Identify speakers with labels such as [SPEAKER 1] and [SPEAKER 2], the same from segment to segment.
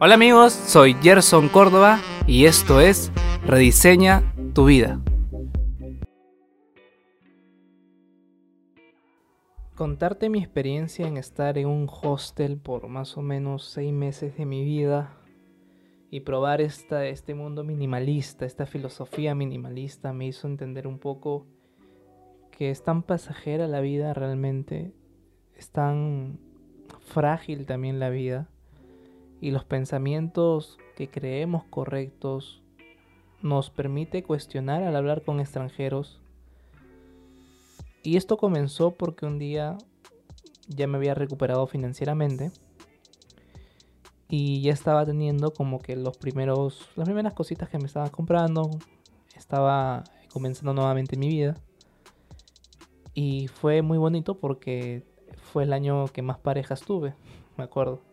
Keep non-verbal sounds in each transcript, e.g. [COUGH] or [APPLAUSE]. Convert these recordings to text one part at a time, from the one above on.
[SPEAKER 1] Hola amigos, soy Gerson Córdoba y esto es Rediseña tu vida. Contarte mi experiencia en estar en un hostel por más o menos seis meses de mi vida y probar esta, este mundo minimalista, esta filosofía minimalista me hizo entender un poco que es tan pasajera la vida realmente, es tan frágil también la vida y los pensamientos que creemos correctos nos permite cuestionar al hablar con extranjeros. Y esto comenzó porque un día ya me había recuperado financieramente y ya estaba teniendo como que los primeros las primeras cositas que me estaba comprando, estaba comenzando nuevamente mi vida. Y fue muy bonito porque fue el año que más parejas tuve, [LAUGHS] me acuerdo.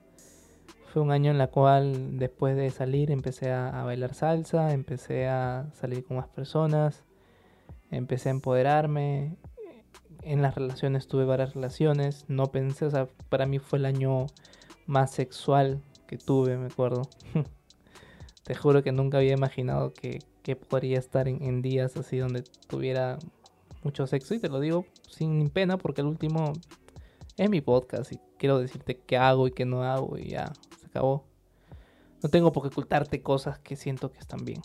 [SPEAKER 1] Fue un año en la cual después de salir empecé a, bailar salsa, empecé a salir con más personas, empecé a empoderarme. En las relaciones tuve varias relaciones, no pensé, o sea, para mí fue el año más sexual que tuve, me acuerdo. [LAUGHS] Te juro que nunca había imaginado que, podría estar en, en, días así donde tuviera mucho sexo. Y te lo digo sin pena porque el último es mi podcast y quiero decirte qué hago y qué no hago y ya, no tengo por qué ocultarte cosas que siento que están bien.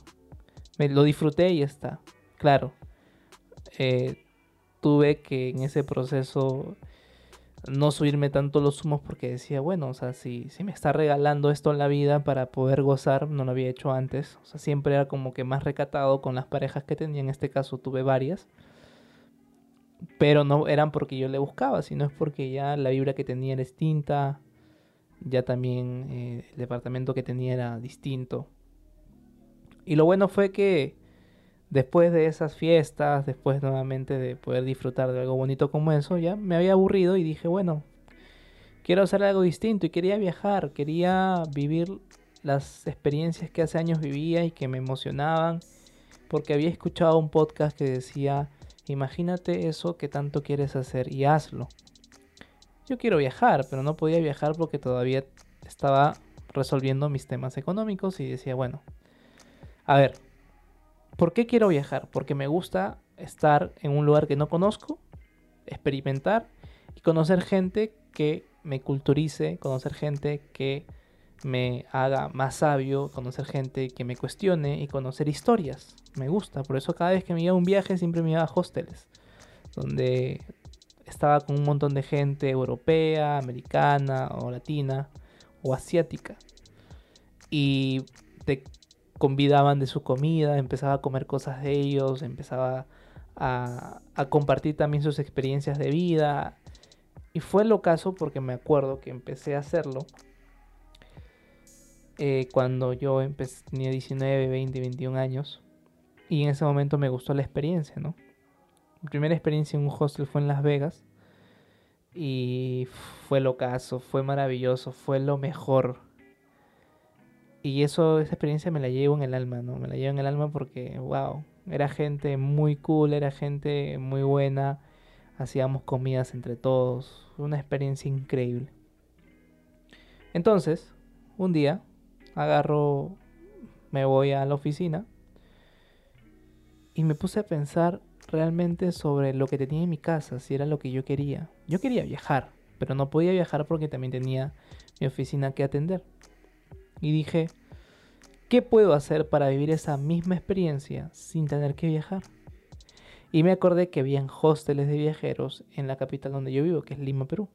[SPEAKER 1] Me lo disfruté y está. Claro. Eh, tuve que en ese proceso no subirme tanto los humos porque decía, bueno, o sea, si, si me está regalando esto en la vida para poder gozar, no lo había hecho antes. O sea, siempre era como que más recatado con las parejas que tenía. En este caso tuve varias. Pero no eran porque yo le buscaba, sino es porque ya la vibra que tenía era distinta ya también eh, el departamento que tenía era distinto. Y lo bueno fue que después de esas fiestas, después nuevamente de poder disfrutar de algo bonito como eso, ya me había aburrido y dije, bueno, quiero hacer algo distinto y quería viajar, quería vivir las experiencias que hace años vivía y que me emocionaban, porque había escuchado un podcast que decía, imagínate eso que tanto quieres hacer y hazlo yo quiero viajar, pero no podía viajar porque todavía estaba resolviendo mis temas económicos y decía, bueno, a ver, ¿por qué quiero viajar? Porque me gusta estar en un lugar que no conozco, experimentar y conocer gente que me culturice, conocer gente que me haga más sabio, conocer gente que me cuestione y conocer historias. Me gusta, por eso cada vez que me iba un viaje siempre me iba a hosteles, donde estaba con un montón de gente europea, americana o latina o asiática. Y te convidaban de su comida, empezaba a comer cosas de ellos, empezaba a, compartir también sus experiencias de vida. Y fue lo caso porque me acuerdo que empecé a hacerlo eh, cuando yo empecé, tenía 19, 20, 21 años. Y en ese momento me gustó la experiencia, ¿no? Mi primera experiencia en un hostel fue en Las Vegas. Y fue lo caso, fue maravilloso, fue lo mejor. Y eso, esa experiencia me la llevo en el alma, ¿no? Me la llevo en el alma porque, wow, era gente muy cool, era gente muy buena. Hacíamos comidas entre todos. Una experiencia increíble. Entonces, un día, agarro, me voy a la oficina y me puse a pensar realmente sobre lo que tenía en mi casa, si era lo que yo quería. Yo quería viajar, pero no podía viajar porque también tenía mi oficina que atender. Y dije, ¿qué puedo hacer para vivir esa misma experiencia sin tener que viajar? Y me acordé que habían hosteles de viajeros en la capital donde yo vivo, que es Lima, Perú.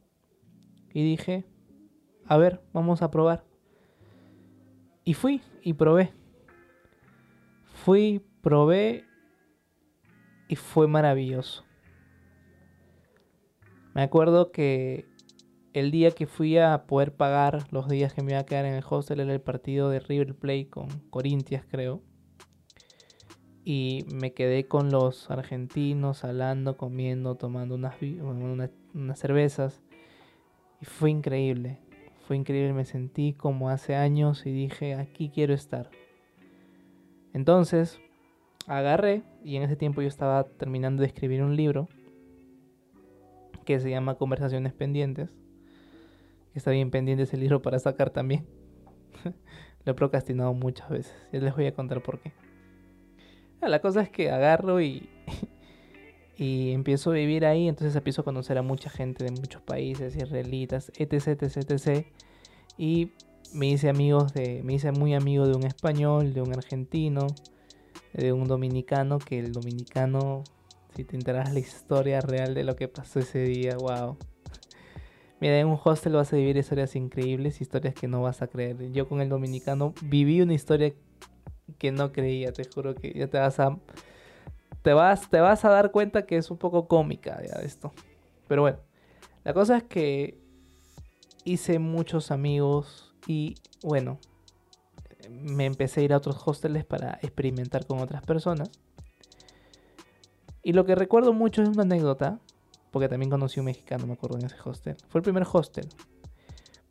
[SPEAKER 1] Y dije, a ver, vamos a probar. Y fui y probé. Fui, probé y fue maravilloso. Me acuerdo que el día que fui a poder pagar los días que me iba a quedar en el hostel era el partido de River Plate con Corinthians, creo. Y me quedé con los argentinos hablando, comiendo, tomando unas, unas cervezas. Y fue increíble. Fue increíble, me sentí como hace años y dije, aquí quiero estar. Entonces, agarré y en ese tiempo yo estaba terminando de escribir un libro que se llama Conversaciones Pendientes. Está bien pendiente ese libro para sacar también. [LAUGHS] Lo he procrastinado muchas veces. Ya les voy a contar por qué. Ah, la cosa es que agarro y, [LAUGHS] y empiezo a vivir ahí, entonces empiezo a conocer a mucha gente de muchos países, israelitas, etc, etc, etc. Y me hice amigos de, me hice muy amigo de un español, de un argentino, de un dominicano, que el dominicano, si te enteras la historia real de lo que pasó ese día, wow. Mira, en un hostel vas a vivir historias increíbles, historias que no vas a creer. Yo con el dominicano viví una historia que no creía, te juro que ya te vas a te vas te vas a dar cuenta que es un poco cómica ya esto. Pero bueno, la cosa es que hice muchos amigos y bueno, me empecé a ir a otros hosteles para experimentar con otras personas. Y lo que recuerdo mucho es una anécdota porque también conocí un mexicano, me acuerdo, en ese hostel. Fue el primer hostel.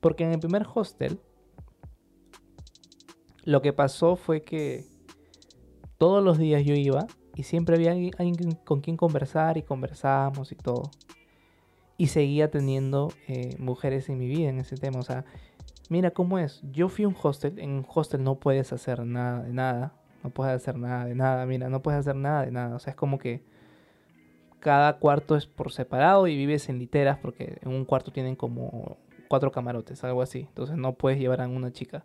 [SPEAKER 1] Porque en el primer hostel, lo que pasó fue que todos los días yo iba y siempre había alguien con quien conversar y conversábamos y todo. Y seguía teniendo eh, mujeres en mi vida en ese tema. O sea, mira cómo es. Yo fui a un hostel. En un hostel no puedes hacer nada de nada. No puedes hacer nada de nada. Mira, no puedes hacer nada de nada. O sea, es como que cada cuarto es por separado y vives en literas porque en un cuarto tienen como cuatro camarotes, algo así. Entonces no puedes llevar a una chica.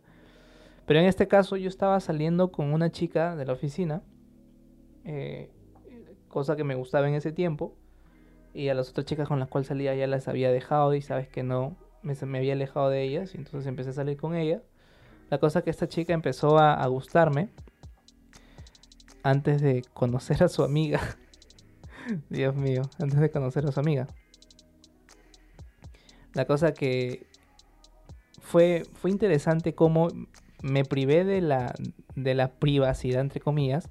[SPEAKER 1] Pero en este caso yo estaba saliendo con una chica de la oficina, eh, cosa que me gustaba en ese tiempo. Y a las otras chicas con las cuales salía ya las había dejado y sabes que no, me, había alejado de ellas y entonces empecé a salir con ella. La cosa que esta chica empezó a, a gustarme antes de conocer a su amiga. [LAUGHS] Dios mío, antes de conocer a su amiga. La cosa que fue, fue interesante cómo me privé de la, de la privacidad, entre comillas,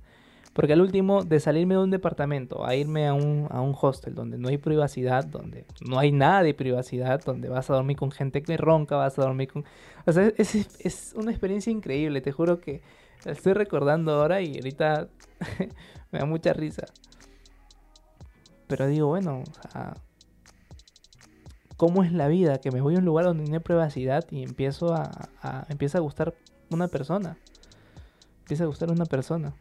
[SPEAKER 1] porque al último, de salirme de un departamento a irme a un, a un hostel donde no hay privacidad, donde no hay nada de privacidad, donde vas a dormir con gente que ronca, vas a dormir con... O sea, es, es una experiencia increíble, te juro que estoy recordando ahora y ahorita [LAUGHS] me da mucha risa. Pero digo, bueno, o sea, ¿cómo es la vida? Que me voy a un lugar donde no hay privacidad y empiezo a, empieza a gustar una persona. Empieza a gustar una persona.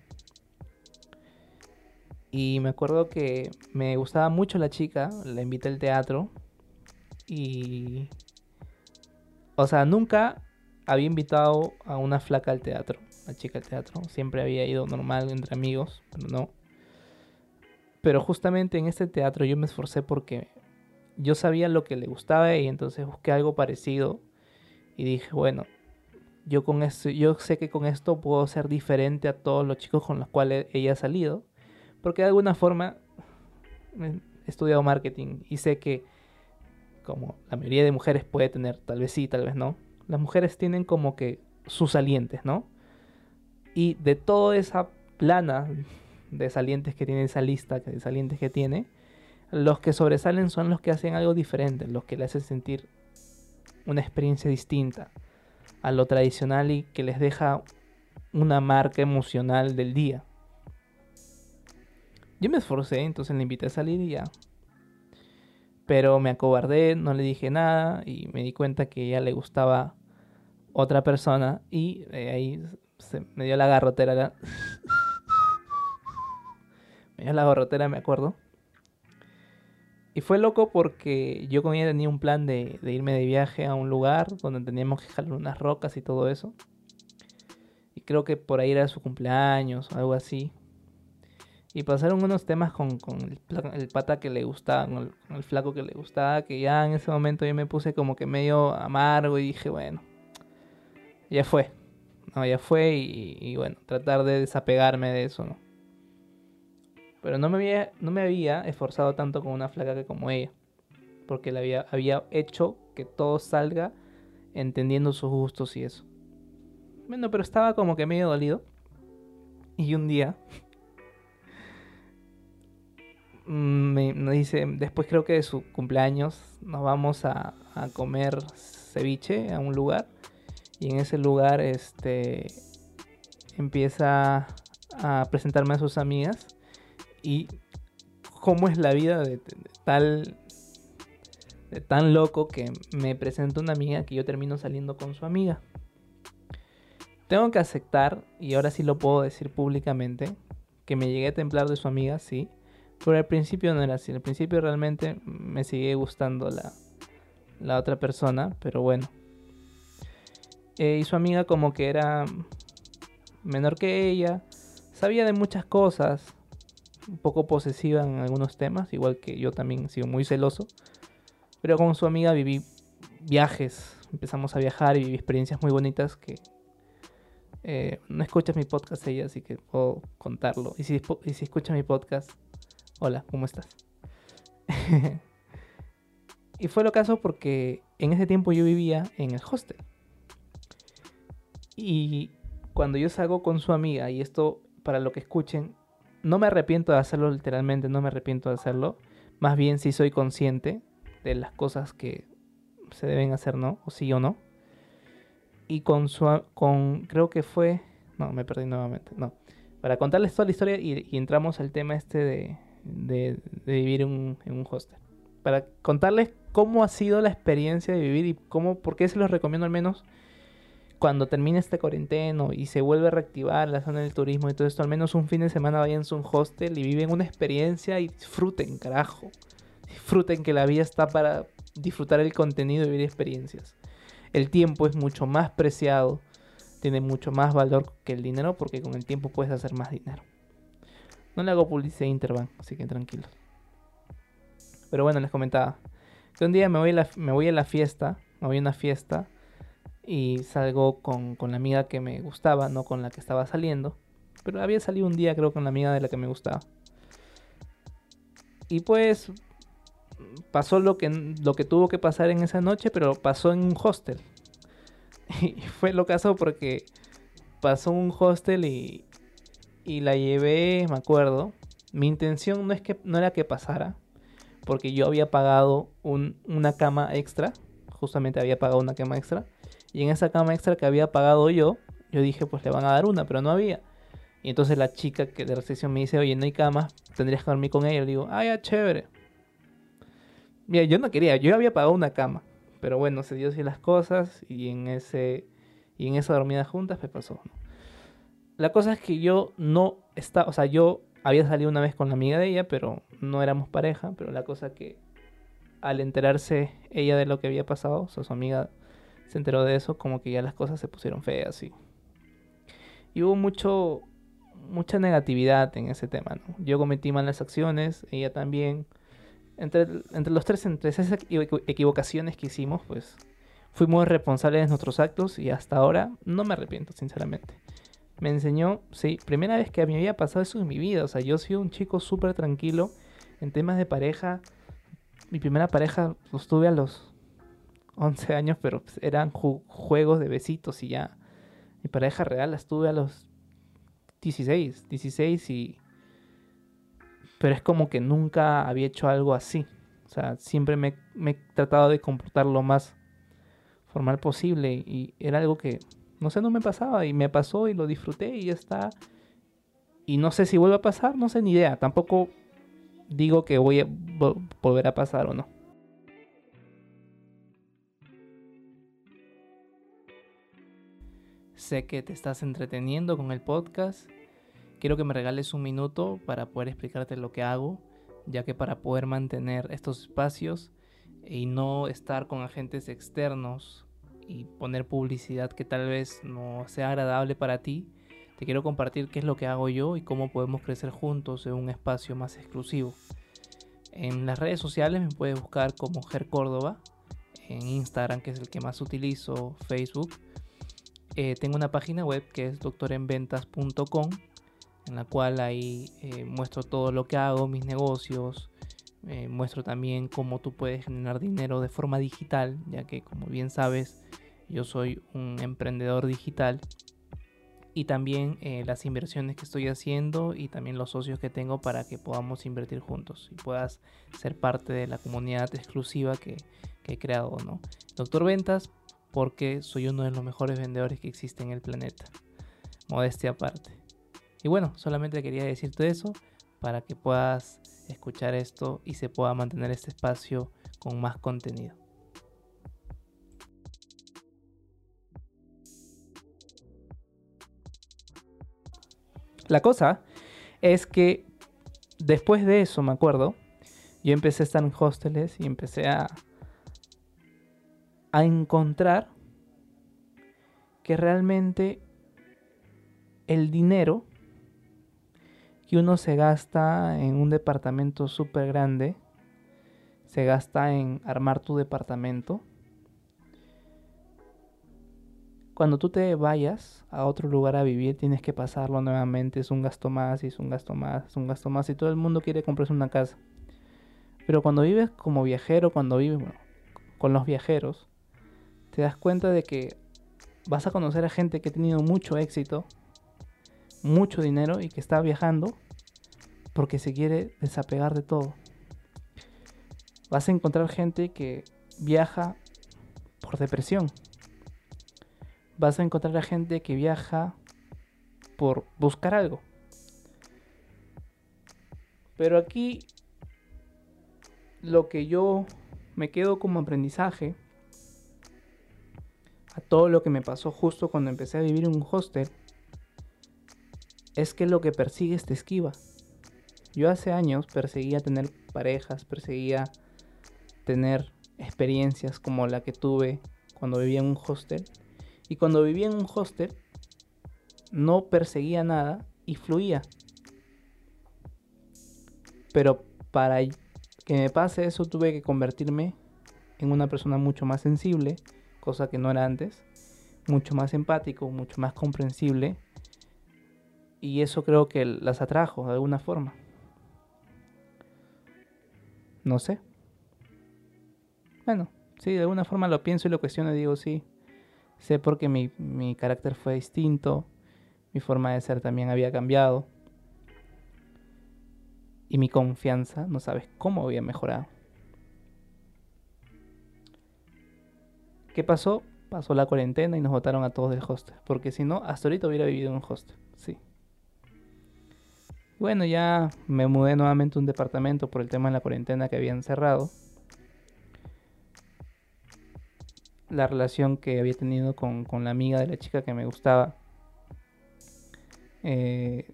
[SPEAKER 1] Y me acuerdo que me gustaba mucho la chica, la invité al teatro. Y... O sea, nunca había invitado a una flaca al teatro, a chica al teatro. Siempre había ido normal entre amigos, pero no. Pero justamente en este teatro yo me esforcé porque yo sabía lo que le gustaba y entonces busqué algo parecido y dije, bueno, yo con esto, yo sé que con esto puedo ser diferente a todos los chicos con los cuales ella ha salido, porque de alguna forma he estudiado marketing y sé que como la mayoría de mujeres puede tener, tal vez sí, tal vez no, las mujeres tienen como que sus salientes, ¿no? Y de toda esa plana de salientes que tiene esa lista de salientes que tiene, los que sobresalen son los que hacen algo diferente, los que le hacen sentir una experiencia distinta a lo tradicional y que les deja una marca emocional del día. Yo me esforcé, entonces le invité a salir y ya. Pero me acobardé, no le dije nada y me di cuenta que ya le gustaba otra persona y ahí se me dio la garrotera. [LAUGHS] Me dio la gorrotera, me acuerdo. Y fue loco porque yo con ella tenía un plan de, irme de viaje a un lugar donde teníamos que jalar unas rocas y todo eso. Y creo que por ahí era su cumpleaños o algo así. Y pasaron unos temas con, el, pata que le gustaba, con el, flaco que le gustaba, que ya en ese momento yo me puse como que medio amargo y dije, bueno, ya fue. No, ya fue y, bueno, tratar de desapegarme de eso, ¿no? Pero no me había, no me había esforzado tanto con una flaca que como ella. Porque la había, había hecho que todo salga entendiendo sus gustos y eso. Bueno, pero estaba como que medio dolido. Y un día me, dice, después creo que de su cumpleaños, nos vamos a, a, comer ceviche a un lugar. Y en ese lugar este empieza a presentarme a sus amigas y cómo es la vida de, tal de tan loco que me presenta una amiga que yo termino saliendo con su amiga. tengo que aceptar, y ahora sí lo puedo decir públicamente, que me llegué a templar de su amiga, sí. Pero al principio no era así. Al principio realmente me sigue gustando la, la otra persona, pero bueno. Eh, y su amiga como que era menor que ella, sabía de muchas cosas, un poco posesiva en algunos temas, igual que yo también he sido muy celoso. Pero con su amiga viví viajes, empezamos a viajar y viví experiencias muy bonitas que eh, no escuchas mi podcast ella, así que puedo contarlo. Y si, y si escuchas mi podcast, hola, ¿cómo estás? [LAUGHS] y fue lo caso porque en ese tiempo yo vivía en el hostel. Y cuando yo salgo con su amiga, y esto para lo que escuchen, no me arrepiento de hacerlo literalmente, no me arrepiento de hacerlo. Más bien si soy consciente de las cosas que se deben hacer, ¿no? O sí o no. Y con su, con, creo que fue, no, me perdí nuevamente, no. Para contarles toda la historia y, entramos al tema este de, de, vivir en un, hostel. Para contarles cómo ha sido la experiencia de vivir y cómo, por qué se los recomiendo al menos cuando termine este cuarenteno y se vuelve a reactivar la zona del turismo y todo esto, al menos un fin de semana vayan a un hostel y viven una experiencia y disfruten, carajo. Disfruten que la vida está para disfrutar el contenido y vivir experiencias. El tiempo es mucho más preciado, tiene mucho más valor que el dinero porque con el tiempo puedes hacer más dinero. No le hago publicidad a Interbank, así que tranquilos. Pero bueno, les comentaba que un día me voy a la, me voy a la fiesta, me voy a una fiesta y salgo con, la amiga que me gustaba, no con la que estaba saliendo. Pero había salido un día creo con la amiga de la que me gustaba. Y pues pasó lo que, lo que tuvo que pasar en esa noche, pero pasó en un hostel. [LAUGHS] Y fue lo caso porque pasó un hostel y, y la llevé, me acuerdo. Mi intención no, es que, no era que pasara, porque yo había pagado un, una cama extra. Justamente había pagado una cama extra. Y en esa cama extra que había pagado yo, yo dije, pues le van a dar una, pero no había. Y entonces la chica que de recepción me dice, oye, no hay cama, tendrías que dormir con ella. Le digo, ah, ya, chévere. Mira, yo no quería, yo había pagado una cama. Pero bueno, se dio así las cosas y en ese y en esa dormida juntas me pasó. La cosa es que yo no estaba, o sea, yo había salido una vez con la amiga de ella, pero no éramos pareja. Pero la cosa que al enterarse ella de lo que había pasado, o sea, su amiga se enteró de eso, como que ya las cosas se pusieron feas y, y hubo mucho mucha negatividad en ese tema, ¿no? Yo cometí malas acciones, ella también. Entre, entre los tres, entre esas equivocaciones que hicimos, pues fuimos responsables de nuestros actos y hasta ahora no me arrepiento, sinceramente. Me enseñó, sí, primera vez que mí había pasado eso en mi vida. O sea, yo soy un chico súper tranquilo en temas de pareja. Mi primera pareja los tuve a los 11 años, pero pues, eran juegos de besitos y ya. Mi pareja real la estuve a los 16, 16 y... Pero es como que nunca había hecho algo así. O sea, siempre me, me he tratado de comportar lo más formal posible y era algo que, no sé, no me pasaba y me pasó y lo disfruté y ya está. Y no sé si vuelve a pasar, no sé ni idea. Tampoco digo que voy a volver a pasar o no. Sé que te estás entreteniendo con el podcast. Quiero que me regales un minuto para poder explicarte lo que hago, ya que para poder mantener estos espacios y no estar con agentes externos y poner publicidad que tal vez no sea agradable para ti, te quiero compartir qué es lo que hago yo y cómo podemos crecer juntos en un espacio más exclusivo. En las redes sociales me puedes buscar como Ger Córdoba, en Instagram que es el que más utilizo, Facebook eh, tengo una página web que es doctorenventas.com en la cual ahí eh, muestro todo lo que hago, mis negocios, eh, muestro también cómo tú puedes generar dinero de forma digital, ya que como bien sabes yo soy un emprendedor digital y también las inversiones que estoy haciendo y también los socios que tengo para que podamos invertir juntos y puedas ser parte de la comunidad exclusiva que, que he creado, ¿no? Doctor Ventas porque soy uno de los mejores vendedores que existe en el planeta. Modestia aparte. Y bueno, solamente quería decirte eso para que puedas escuchar esto y se pueda mantener este espacio con más contenido. La cosa es que después de eso, me acuerdo, yo empecé a estar en hosteles y empecé a, a encontrar que realmente el dinero que uno se gasta en un departamento súper grande, se gasta en armar tu departamento. Cuando tú te vayas a otro lugar a vivir, tienes que pasarlo nuevamente. Es un gasto más, y es un gasto más, es un gasto más. Y todo el mundo quiere comprarse una casa. Pero cuando vives como viajero, cuando vives con los viajeros, te das cuenta de que vas a conocer a gente que ha tenido mucho éxito, mucho dinero y que está viajando porque se quiere desapegar de todo. Vas a encontrar gente que viaja por depresión. Vas a encontrar a gente que viaja por buscar algo. Pero aquí lo que yo me quedo como aprendizaje a todo lo que me pasó justo cuando empecé a vivir en un hostel es que lo que persigues te esquiva. Yo hace años perseguía tener parejas, perseguía tener experiencias como la que tuve cuando vivía en un hostel. Y cuando vivía en un hostel no perseguía nada y fluía. Pero para que me pase eso tuve que convertirme en una persona mucho más sensible, cosa que no era antes, mucho más empático, mucho más comprensible y eso creo que las atrajo de alguna forma. No sé. Bueno, sí, de alguna forma lo pienso y lo cuestiono y digo, sí. Sé porque mi, mi carácter fue distinto, mi forma de ser también había cambiado. Y mi confianza, no sabes cómo había mejorado. ¿Qué pasó? Pasó la cuarentena y nos votaron a todos del hostel. Porque si no, hasta ahorita hubiera vivido en un hostel. Sí. Bueno, ya me mudé nuevamente a un departamento por el tema de la cuarentena que habían cerrado. La relación que había tenido con, la amiga de la chica que me gustaba eh,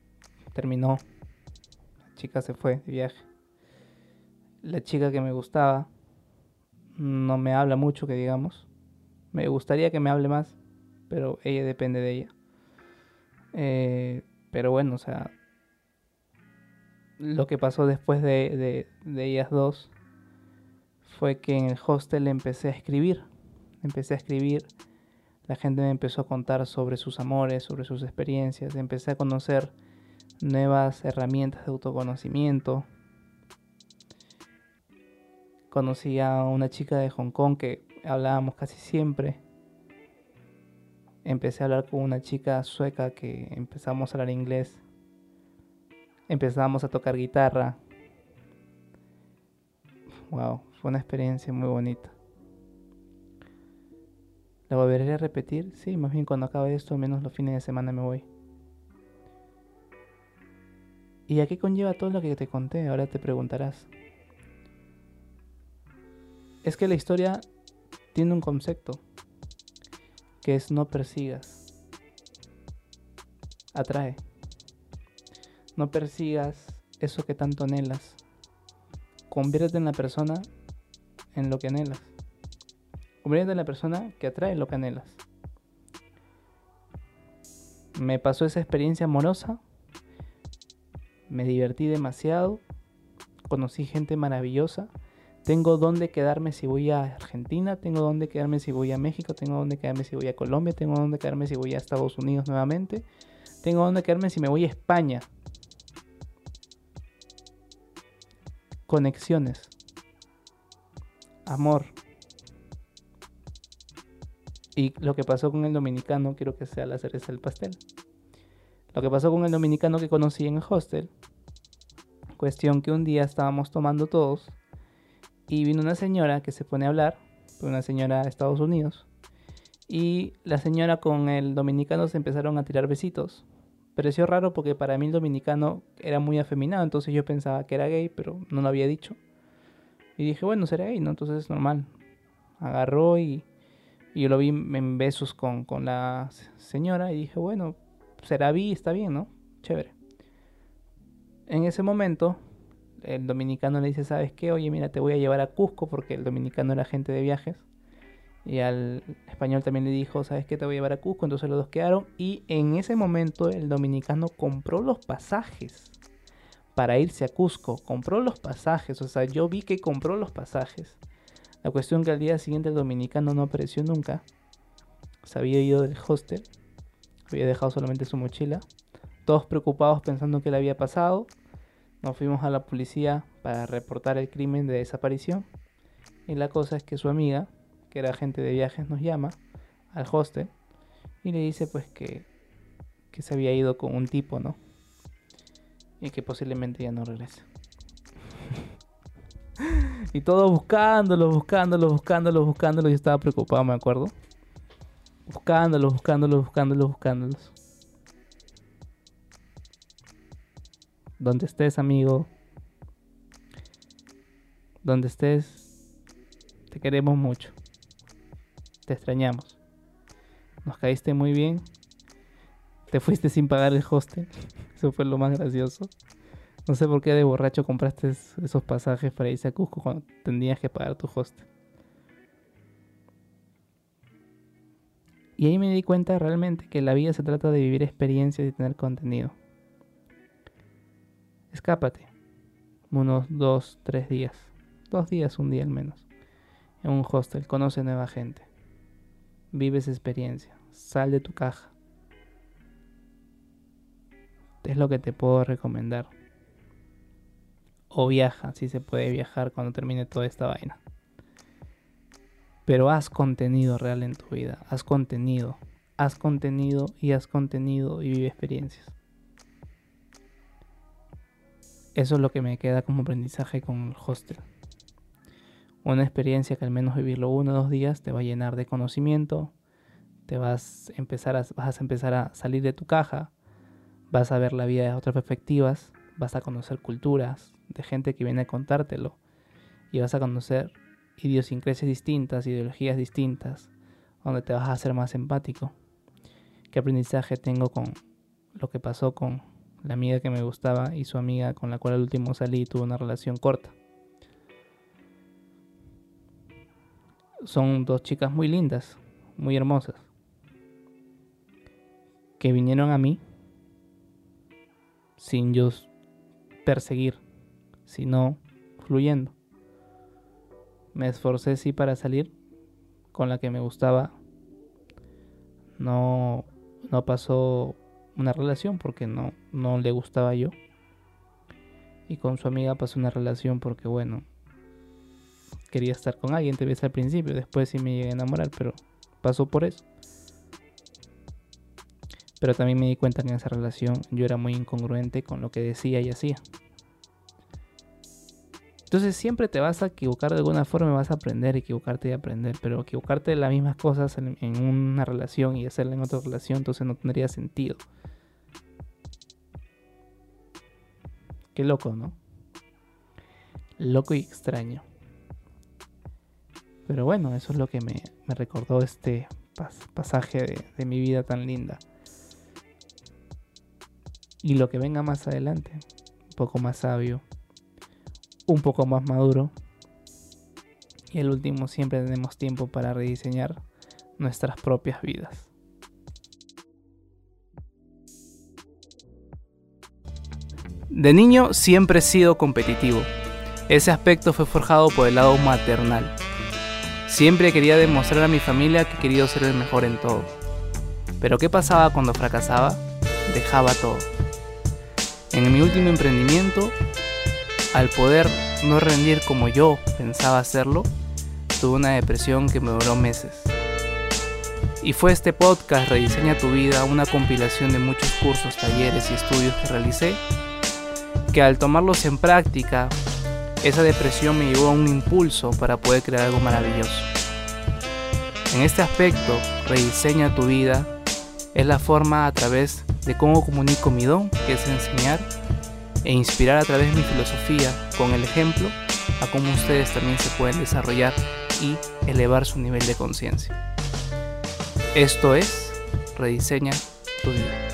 [SPEAKER 1] terminó. La chica se fue de viaje. La chica que me gustaba no me habla mucho, que digamos. Me gustaría que me hable más, pero ella depende de ella. Eh, pero bueno, o sea, lo que pasó después de, ellas dos fue que en el hostel empecé a escribir. Empecé a escribir, la gente me empezó a contar sobre sus amores, sobre sus experiencias, empecé a conocer nuevas herramientas de autoconocimiento. Conocí a una chica de Hong Kong que hablábamos casi siempre. Empecé a hablar con una chica sueca que empezamos a hablar inglés empezamos a tocar guitarra. Wow, fue una experiencia muy bonita. ¿La volveré a repetir? Sí, más bien cuando acabe esto, menos los fines de semana me voy. ¿Y a qué conlleva todo lo que te conté? Ahora te preguntarás. Es que la historia tiene un concepto, que es no persigas. Atrae. No persigas eso que tanto anhelas. Conviértete en la persona en lo que anhelas. Conviértete en la persona que atrae lo que anhelas. Me pasó esa experiencia amorosa. Me divertí demasiado. Conocí gente maravillosa. Tengo dónde quedarme si voy a Argentina, tengo dónde quedarme si voy a México, tengo dónde quedarme si voy a Colombia, tengo dónde quedarme si voy a Estados Unidos nuevamente, tengo dónde quedarme si me voy a España. Conexiones, amor. Y lo que pasó con el dominicano, quiero que sea la cereza del pastel. Lo que pasó con el dominicano que conocí en el hostel, cuestión que un día estábamos tomando todos y vino una señora que se pone a hablar, una señora de Estados Unidos, y la señora con el dominicano se empezaron a tirar besitos pareció raro porque para mí el dominicano era muy afeminado, entonces yo pensaba que era gay, pero no lo había dicho. Y dije, bueno, será gay, ¿no? Entonces es normal. Agarró y, yo lo vi en besos con, con la señora y dije, bueno, será bi, está bien, ¿no? Chévere. en ese momento, el dominicano le dice, ¿sabes qué? Oye, mira, te voy a llevar a Cusco porque el dominicano era agente de viajes. Y al español también le dijo, ¿sabes qué? Te voy a llevar a Cusco. Entonces los dos quedaron. Y en ese momento el dominicano compró los pasajes para irse a Cusco. Compró los pasajes. O sea, yo vi que compró los pasajes. La cuestión que al día siguiente el dominicano no apareció nunca. Se había ido del hostel. Había dejado solamente su mochila. Todos preocupados pensando qué le había pasado. Nos fuimos a la policía para reportar el crimen de desaparición. Y la cosa es que su amiga, que era agente de viajes, nos llama al hostel y le dice pues que, que se había ido con un tipo, ¿no? Y que posiblemente ya no regrese. [LAUGHS] y todos buscándolo, buscándolo, buscándolo, buscándolo. Yo estaba preocupado, me acuerdo. Buscándolos, buscándolos, buscándolos, buscándolos. Donde estés, amigo. Donde estés. Te queremos mucho. Te extrañamos. Nos caíste muy bien. Te fuiste sin pagar el hostel. [LAUGHS] Eso fue lo más gracioso. No sé por qué de borracho compraste esos pasajes para irse a Cusco cuando tenías que pagar tu hostel. Y ahí me di cuenta realmente que la vida se trata de vivir experiencias y tener contenido. Escápate. Unos dos, tres días. Dos días, un día al menos. En un hostel. Conoce nueva gente. Vives experiencia. Sal de tu caja. Es lo que te puedo recomendar. O viaja, si se puede viajar cuando termine toda esta vaina. Pero haz contenido real en tu vida. Haz contenido. Haz contenido y haz contenido y vive experiencias. Eso es lo que me queda como aprendizaje con el hostel. Una experiencia que al menos vivirlo uno o dos días te va a llenar de conocimiento, te vas a empezar a, vas a empezar a salir de tu caja, vas a ver la vida de otras perspectivas, vas a conocer culturas de gente que viene a contártelo y vas a conocer idiosincrasias distintas, ideologías distintas, donde te vas a hacer más empático. ¿Qué aprendizaje tengo con lo que pasó con la amiga que me gustaba y su amiga con la cual al último salí y tuve una relación corta? Son dos chicas muy lindas, muy hermosas, que vinieron a mí sin yo perseguir, sino fluyendo. Me esforcé sí para salir con la que me gustaba. No, no pasó una relación porque no, no le gustaba yo. Y con su amiga pasó una relación porque, bueno, quería estar con alguien, te ves al principio, después sí me llegué a enamorar, pero pasó por eso. Pero también me di cuenta que en esa relación yo era muy incongruente con lo que decía y hacía. Entonces siempre te vas a equivocar de alguna forma, vas a aprender, equivocarte y aprender, pero equivocarte de las mismas cosas en, una relación y hacerla en otra relación, entonces no tendría sentido. Qué loco, ¿no? Loco y extraño. Pero bueno, eso es lo que me, recordó este pasaje de mi vida tan linda. Y lo que venga más adelante, un poco más sabio, un poco más maduro. Y el último, siempre tenemos tiempo para rediseñar nuestras propias vidas. De niño siempre he sido competitivo. Ese aspecto fue forjado por el lado maternal. Siempre quería demostrar a mi familia que quería ser el mejor en todo. Pero ¿qué pasaba cuando fracasaba? Dejaba todo. En mi último emprendimiento al poder no rendir como yo pensaba hacerlo, tuve una depresión que me duró meses. Y fue este podcast Rediseña tu vida, una compilación de muchos cursos, talleres y estudios que realicé, que al tomarlos en práctica, esa depresión me llevó a un impulso para poder crear algo maravilloso. En este aspecto, Rediseña tu vida es la forma a través de cómo comunico mi don, que es enseñar, e inspirar a través de mi filosofía con el ejemplo a cómo ustedes también se pueden desarrollar y elevar su nivel de conciencia. Esto es Rediseña tu vida.